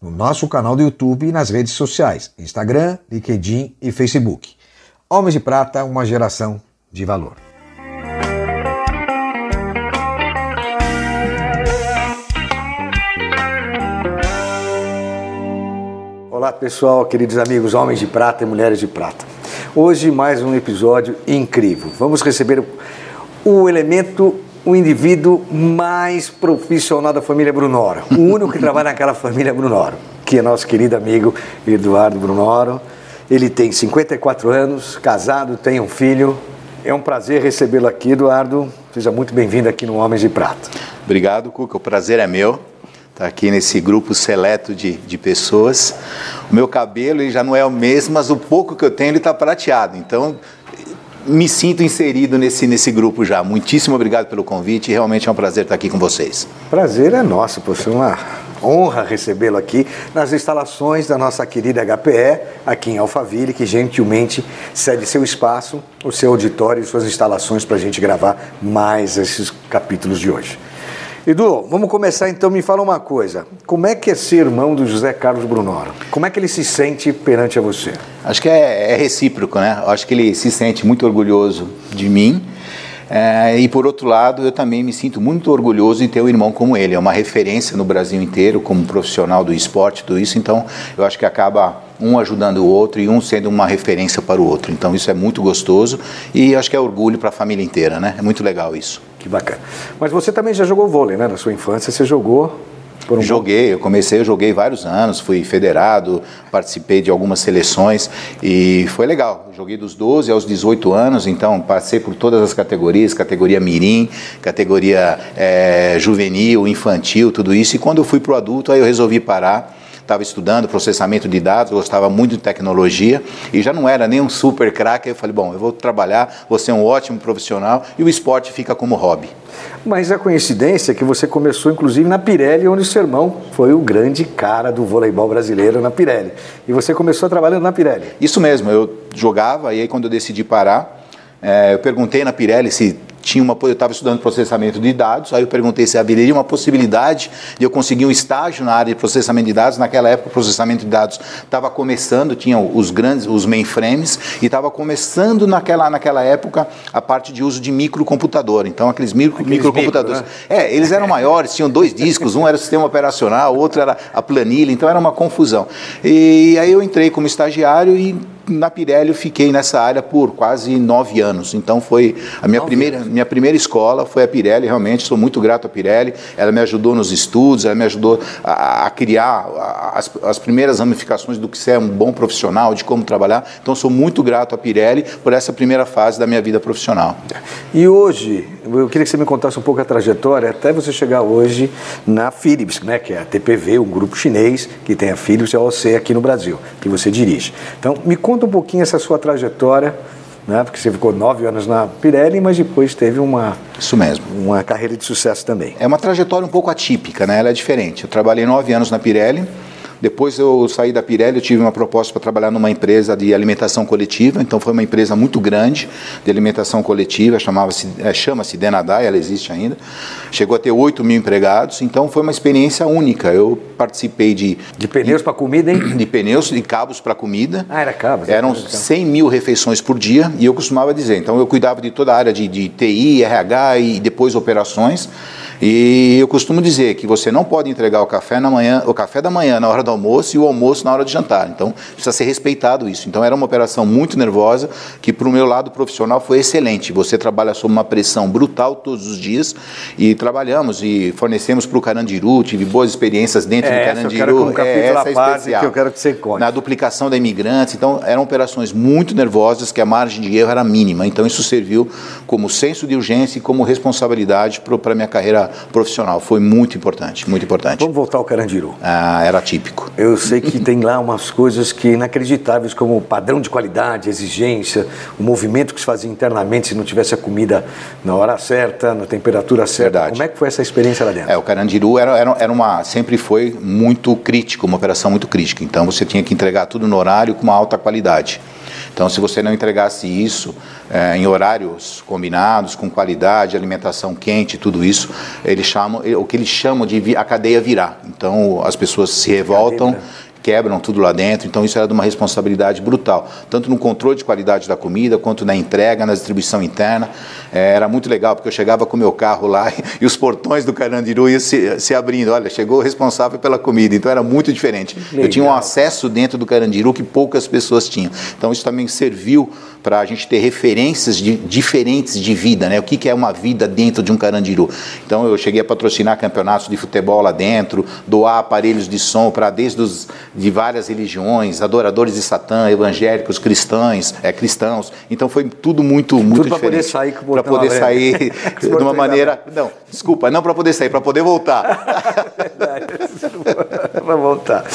no nosso canal do YouTube e nas redes sociais, Instagram, LinkedIn e Facebook. Homens de Prata, uma geração de valor. Olá pessoal, queridos amigos, homens de prata e mulheres de prata. Hoje mais um episódio incrível. Vamos receber o elemento o indivíduo mais profissional da família Brunoro, o único que trabalha naquela família Brunoro, que é nosso querido amigo Eduardo Brunoro. Ele tem 54 anos, casado, tem um filho. É um prazer recebê-lo aqui, Eduardo. Seja muito bem-vindo aqui no Homens de Prata. Obrigado, Cuca. O prazer é meu estar aqui nesse grupo seleto de, de pessoas. O meu cabelo ele já não é o mesmo, mas o pouco que eu tenho ele está prateado. Então, me sinto inserido nesse, nesse grupo já. Muitíssimo obrigado pelo convite. Realmente é um prazer estar aqui com vocês. Prazer é nosso, poxa, uma honra recebê-lo aqui nas instalações da nossa querida HPE, aqui em Alphaville, que gentilmente cede seu espaço, o seu auditório e suas instalações para a gente gravar mais esses capítulos de hoje. Edu, vamos começar então. Me fala uma coisa. Como é que é ser irmão do José Carlos Brunoro? Como é que ele se sente perante a você? Acho que é, é recíproco, né? Acho que ele se sente muito orgulhoso de mim. É, e por outro lado, eu também me sinto muito orgulhoso em ter um irmão como ele. É uma referência no Brasil inteiro como profissional do esporte, tudo isso. Então, eu acho que acaba um ajudando o outro e um sendo uma referência para o outro. Então, isso é muito gostoso e acho que é orgulho para a família inteira, né? É muito legal isso. Que bacana. Mas você também já jogou vôlei, né? Na sua infância você jogou um joguei, eu comecei, eu joguei vários anos, fui federado, participei de algumas seleções e foi legal. Joguei dos 12 aos 18 anos, então passei por todas as categorias, categoria mirim, categoria é, juvenil, infantil, tudo isso. E quando eu fui para o adulto, aí eu resolvi parar estava estudando processamento de dados, gostava muito de tecnologia e já não era nem um super craque. Eu falei, bom, eu vou trabalhar, vou ser um ótimo profissional e o esporte fica como hobby. Mas a coincidência é que você começou inclusive na Pirelli, onde o seu irmão foi o grande cara do voleibol brasileiro na Pirelli. E você começou trabalhando na Pirelli. Isso mesmo, eu jogava e aí quando eu decidi parar, é, eu perguntei na Pirelli se tinha uma, eu estava estudando processamento de dados, aí eu perguntei se haveria uma possibilidade de eu conseguir um estágio na área de processamento de dados. Naquela época, o processamento de dados estava começando, tinha os grandes, os mainframes, e estava começando naquela, naquela época a parte de uso de microcomputador. Então, aqueles, micro, aqueles microcomputadores. Micro, né? É, eles eram maiores, tinham dois discos, um era o sistema operacional, o outro era a planilha, então era uma confusão. E aí eu entrei como estagiário e na Pirelli eu fiquei nessa área por quase nove anos. Então foi a minha primeira, minha primeira escola foi a Pirelli, realmente sou muito grato à Pirelli. Ela me ajudou nos estudos, ela me ajudou a, a criar as, as, primeiras ramificações do que ser um bom profissional, de como trabalhar. Então sou muito grato à Pirelli por essa primeira fase da minha vida profissional. E hoje, eu queria que você me contasse um pouco a trajetória até você chegar hoje na Philips, né, que é a TPV, um grupo chinês que tem a Philips e a OC aqui no Brasil, que você dirige. Então, me conta um pouquinho essa sua trajetória, né, porque você ficou nove anos na Pirelli, mas depois teve uma isso mesmo uma carreira de sucesso também. É uma trajetória um pouco atípica, né? Ela é diferente. Eu trabalhei nove anos na Pirelli depois eu saí da Pirelli, eu tive uma proposta para trabalhar numa empresa de alimentação coletiva, então foi uma empresa muito grande de alimentação coletiva, chamava-se, é, chama-se Denadai, ela existe ainda. Chegou a ter 8 mil empregados, então foi uma experiência única. Eu participei de... De pneus para comida, hein? De pneus e cabos para comida. Ah, era cabos? Eram 100 mil refeições por dia e eu costumava dizer, então eu cuidava de toda a área de, de TI, RH e depois operações. E eu costumo dizer que você não pode entregar o café na manhã, o café da manhã na hora do almoço e o almoço na hora de jantar. Então precisa ser respeitado isso. Então era uma operação muito nervosa que para o meu lado profissional foi excelente. Você trabalha sob uma pressão brutal todos os dias e trabalhamos e fornecemos para o Carandiru, tive boas experiências dentro é, do Carandiru. Essa é, essa é especial. que eu quero que você conte. Na duplicação da imigrantes. Então eram operações muito nervosas que a margem de erro era mínima. Então isso serviu como senso de urgência e como responsabilidade para a minha carreira carreira profissional. Foi muito importante, muito importante. Vamos voltar ao Carandiru. Ah, era típico. Eu sei que tem lá umas coisas que inacreditáveis, como o padrão de qualidade, exigência, o movimento que se fazia internamente se não tivesse a comida na hora certa, na temperatura certa. Verdade. Como é que foi essa experiência lá dentro? É, o Carandiru era, era, era uma, sempre foi muito crítico, uma operação muito crítica. Então você tinha que entregar tudo no horário com uma alta qualidade. Então, se você não entregasse isso é, em horários combinados, com qualidade, alimentação quente, tudo isso, eles chamam, o que eles chamam de a cadeia virar. Então, as pessoas se revoltam quebram tudo lá dentro, então isso era de uma responsabilidade brutal, tanto no controle de qualidade da comida, quanto na entrega, na distribuição interna. É, era muito legal, porque eu chegava com o meu carro lá e, os portões do Carandiru iam se, se abrindo. Olha, chegou o responsável pela comida, então era muito diferente. Eu tinha um acesso dentro do Carandiru que poucas pessoas tinham. Então isso também serviu para a gente ter referências de, diferentes de vida, né? O que, que é uma vida dentro de um Carandiru. Então eu cheguei a patrocinar campeonatos de futebol lá dentro, doar aparelhos de som para desde os de várias religiões, adoradores de Satã, evangélicos, cristãos, é, cristãos. Então foi tudo muito muito Tudo diferente. poder sair para poder sair de uma maneira, não, desculpa, não para poder sair, para poder voltar. Vai voltar.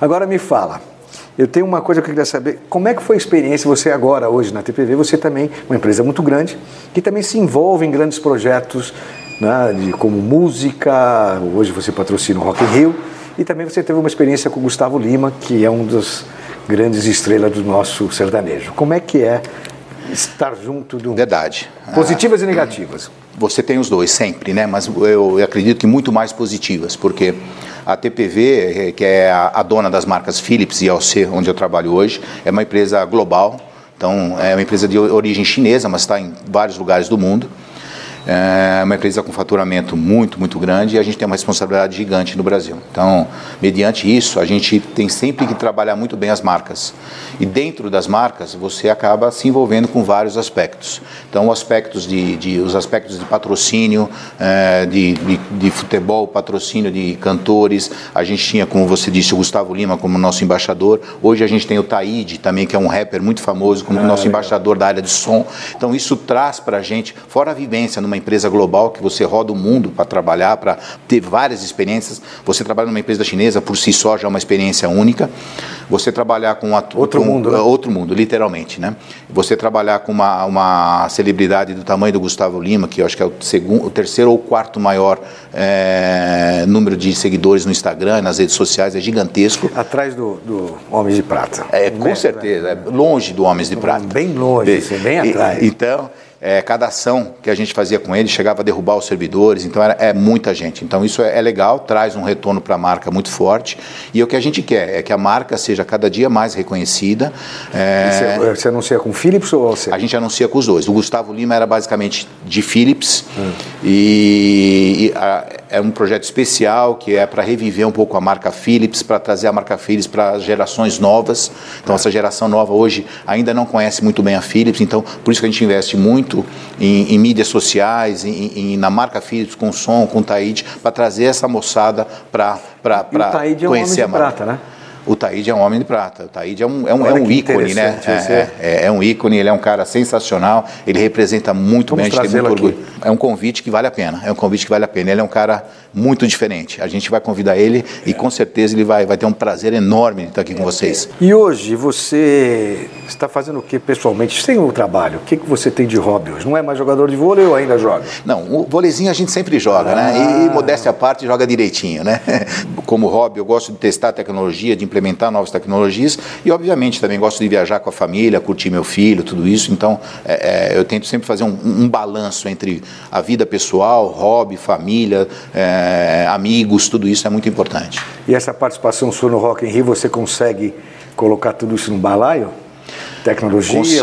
Agora me fala. Eu tenho uma coisa que eu queria saber. Como é que foi a experiência, você agora, hoje na TPV, você também, uma empresa muito grande, que também se envolve em grandes projetos, né, de, como música, hoje você patrocina o Rock in Rio, e também você teve uma experiência com o Gustavo Lima, que é um dos grandes estrelas do nosso sertanejo. Como é que é estar junto do... Verdade. Positivas e negativas. Você tem os dois sempre, né? Mas eu acredito que muito mais positivas, porque a TPV, eh, que é a, dona das marcas Philips e AOC, onde eu trabalho hoje, é uma empresa global. Então, é uma empresa de origem chinesa, mas está em vários lugares do mundo. É uma empresa com faturamento muito, muito grande e a gente tem uma responsabilidade gigante no Brasil. Então, mediante isso, a gente tem sempre que trabalhar muito bem as marcas. E dentro das marcas, você acaba se envolvendo com vários aspectos. Então, os aspectos de, de os aspectos de patrocínio, é, de, de, de futebol, patrocínio de cantores. A gente tinha, como você disse, o Gustavo Lima como nosso embaixador. Hoje a gente tem o Taíde também, que é um rapper muito famoso, como nosso embaixador da área de som. Então, isso traz para a gente, fora a vivência numa empresa global que você roda o mundo para trabalhar, para ter várias experiências. Você trabalha numa empresa chinesa por si só já é uma experiência única. Você trabalhar com Outro com- mundo, né? outro mundo, literalmente, né? Você trabalhar com uma, uma celebridade do tamanho do Gustavo Lima, que eu acho que é o, segundo, o terceiro ou quarto maior eh, número de seguidores no Instagram, nas redes sociais, é gigantesco. Atrás do, do Homem de Prata. É, com Né? certeza, é longe do Homens de Prata. Bem longe, assim, bem E- atrás. Então, é, cada ação que a gente fazia com ele chegava a derrubar os servidores, então era, é muita gente. Então isso é, é legal, traz um retorno para a marca muito forte. E o que a gente quer é que a marca seja cada dia mais reconhecida. É, Você, você anuncia com Philips ou você? a gente anuncia com os dois. O Gustavo Lima era basicamente de Philips Hum. e, e, a- é um projeto especial que é para reviver um pouco a marca Philips, para trazer a marca Philips para gerações novas. Então essa geração nova hoje ainda não conhece muito bem a Philips, então por isso que a gente investe muito em, em mídias sociais, em, em- na marca Philips com som, com Taíde, para trazer essa moçada para o Taíde é um homem conhecer de a marca. prata, né? O Taíde é um homem de prata. O Taíde é um, é um, é um ícone, né? É, é, é, é um ícone, ele é um cara sensacional, ele representa muito Vamos bem, a gente tem muito orgulho. É um convite que vale a pena, é um convite que vale a pena. Ele é um cara muito diferente. A gente vai convidar ele e com certeza ele vai, vai ter um prazer enorme de estar aqui com vocês. E hoje você está fazendo o que pessoalmente? Sem o trabalho, o que, que você tem de hobby hoje? Não é mais jogador de vôlei ou ainda joga? Não, o voleizinho a gente sempre joga, né? Ah. E, modéstia à parte, joga direitinho, né? Como hobby, eu gosto de testar tecnologia, de implementar novas tecnologias e, obviamente, também gosto de viajar com a família, curtir meu filho, tudo isso. Então, é, é, eu tento sempre fazer um, um balanço entre a vida pessoal, hobby, família, é, amigos, tudo isso é muito importante. E essa participação sua no Rock in Rio, você consegue colocar tudo isso num balaio? Tecnologia,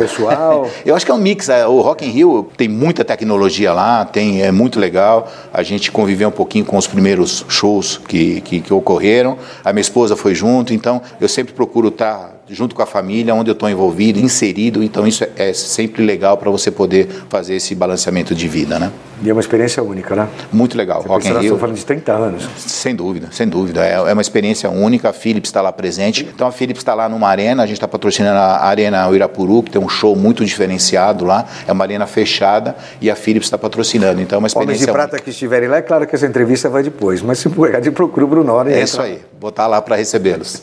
pessoal? Eu acho que é um mix. é, O Rock in Rio tem muita tecnologia lá, tem, é muito legal. A gente conviveu um pouquinho com os primeiros shows que, que, que ocorreram. A minha esposa foi junto, então eu sempre procuro estar junto com a família, onde eu estou envolvido, inserido. Então isso é, é sempre legal para você poder fazer esse balanceamento de vida, né? E é uma experiência única, né? Muito legal. Você Rock in Rio, falando de 30 anos. sem dúvida, sem dúvida. É, é uma experiência única. A Philips está lá presente. Então a Philips está lá numa arena. A gente está patrocinando a Arena Uirapuru, que tem um show muito diferenciado lá. É uma arena fechada e a Philips está patrocinando. Então é uma Homens experiência de prata que estiverem lá, é claro que essa entrevista vai depois, mas se puder, procura o Brunoro. única. É entra isso aí. Botar lá para recebê-los.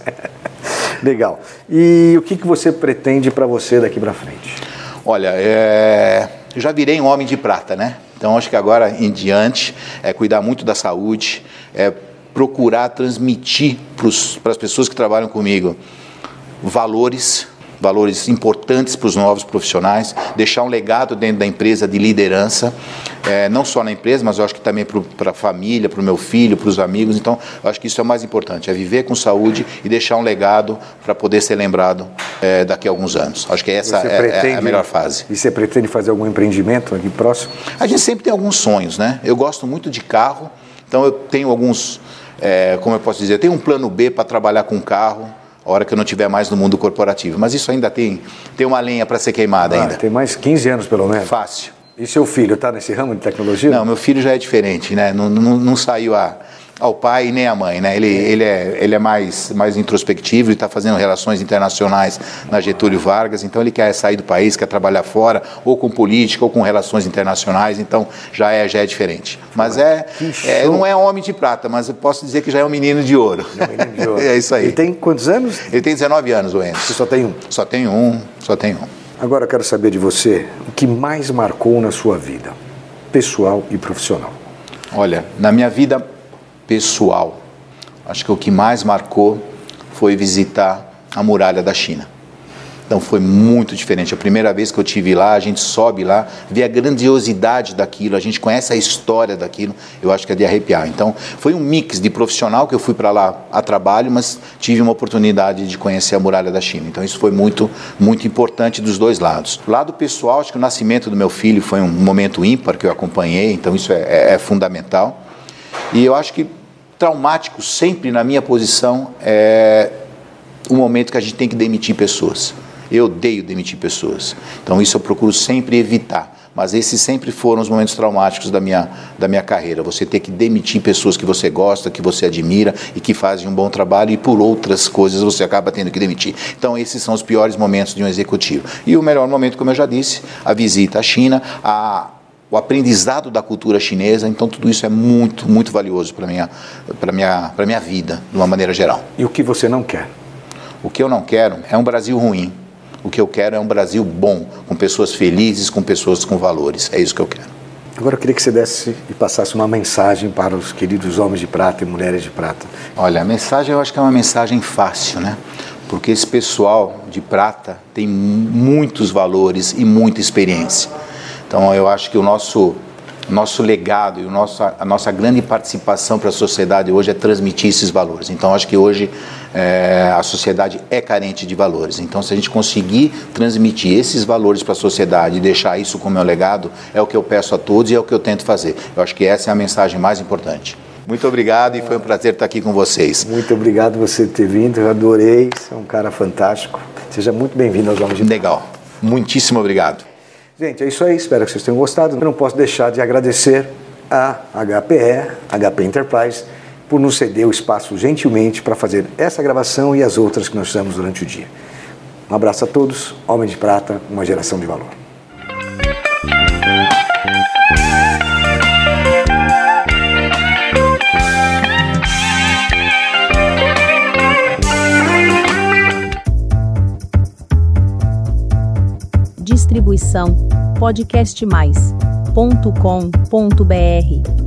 Legal. E o que, que você pretende para você daqui para frente? Olha, é, eu já virei um homem de prata, né? Então acho que agora em diante é cuidar muito da saúde, é procurar transmitir para as pessoas que trabalham comigo valores, valores importantes para os novos profissionais, deixar um legado dentro da empresa de liderança, é, não só na empresa, mas eu acho que também para a família, para o meu filho, para os amigos. Então, eu acho que isso é o mais importante, é viver com saúde e deixar um legado para poder ser lembrado é, daqui a alguns anos. Acho que essa é, é a melhor fase. E você pretende fazer algum empreendimento aqui próximo? A gente sempre tem alguns sonhos, né? Eu gosto muito de carro, então eu tenho alguns, é, como eu posso dizer, eu tenho um plano B para trabalhar com carro, a hora que eu não estiver mais no mundo corporativo. Mas isso ainda tem, tem uma lenha para ser queimada Ah, ainda. tem mais 15 anos pelo menos. Fácil. E seu filho está nesse ramo de tecnologia? Não, meu filho já é diferente, né? Não, não, não saiu a, ao pai e nem à mãe, né? Ele, ele é, ele é mais, mais introspectivo e está fazendo relações internacionais na Getúlio Vargas, então ele quer sair do país, quer trabalhar fora, ou com política, ou com relações internacionais, então já é, já é diferente. Mas é, é não é homem de prata, mas eu posso dizer que já é um menino de ouro. É um menino de ouro. é isso aí. Ele tem quantos anos? Ele tem 19 anos, o Enzo. Você só tem um. Só tem um, só tem um. Agora eu quero saber de você o que mais marcou na sua vida, pessoal e profissional. Olha, na minha vida pessoal, acho que o que mais marcou foi visitar a muralha da China. Então foi muito diferente. A primeira vez que eu tive lá, a gente sobe lá, vê a grandiosidade daquilo, a gente conhece a história daquilo, eu acho que é de arrepiar. Então foi um mix de profissional que eu fui para lá a trabalho, mas tive uma oportunidade de conhecer a muralha da China. Então isso foi muito, muito importante dos dois lados. Lado pessoal, acho que o nascimento do meu filho foi um momento ímpar que eu acompanhei, então isso é, é- é fundamental. E eu acho que traumático sempre na minha posição é o momento que a gente tem que demitir pessoas. Eu odeio demitir pessoas. Então isso eu procuro sempre evitar. Mas esses sempre foram os momentos traumáticos da minha, da minha carreira. Você ter que demitir pessoas que você gosta, que você admira e que fazem um bom trabalho e por outras coisas você acaba tendo que demitir. Então esses são os piores momentos de um executivo. E o melhor momento, como eu já disse, a visita à China, a o aprendizado da cultura chinesa, então tudo isso é muito, muito valioso para minha, para minha, para minha vida, de uma maneira geral. E o que você não quer? O que eu não quero é um Brasil ruim. O que eu quero é um Brasil bom, com pessoas felizes, com pessoas com valores. É isso que eu quero. Agora eu queria que você desse e passasse uma mensagem para os queridos homens de prata e mulheres de prata. Olha, a mensagem eu acho que é uma mensagem fácil, né? Porque esse pessoal de prata tem muitos valores e muita experiência. Então eu acho que o nosso nosso legado e o nosso, a nossa grande participação para a sociedade hoje é transmitir esses valores. Então acho que hoje é, a sociedade é carente de valores. Então se a gente conseguir transmitir esses valores para a sociedade e deixar isso como meu legado, é o que eu peço a todos e é o que eu tento fazer. Eu acho que essa é a mensagem mais importante. Muito obrigado e foi um prazer estar aqui com vocês. Muito obrigado você ter vindo, eu adorei, você é um cara fantástico. Seja muito bem-vindo aos Homens de. Legal. Muitíssimo obrigado. Gente, é isso aí, espero que vocês tenham gostado. Eu não posso deixar de agradecer a HPE, HP Enterprise, por nos ceder o espaço gentilmente para fazer essa gravação e as outras que nós fizemos durante o dia. Um abraço a todos, Homem de Prata, uma geração de valor. Distribuição podcastmais.com.br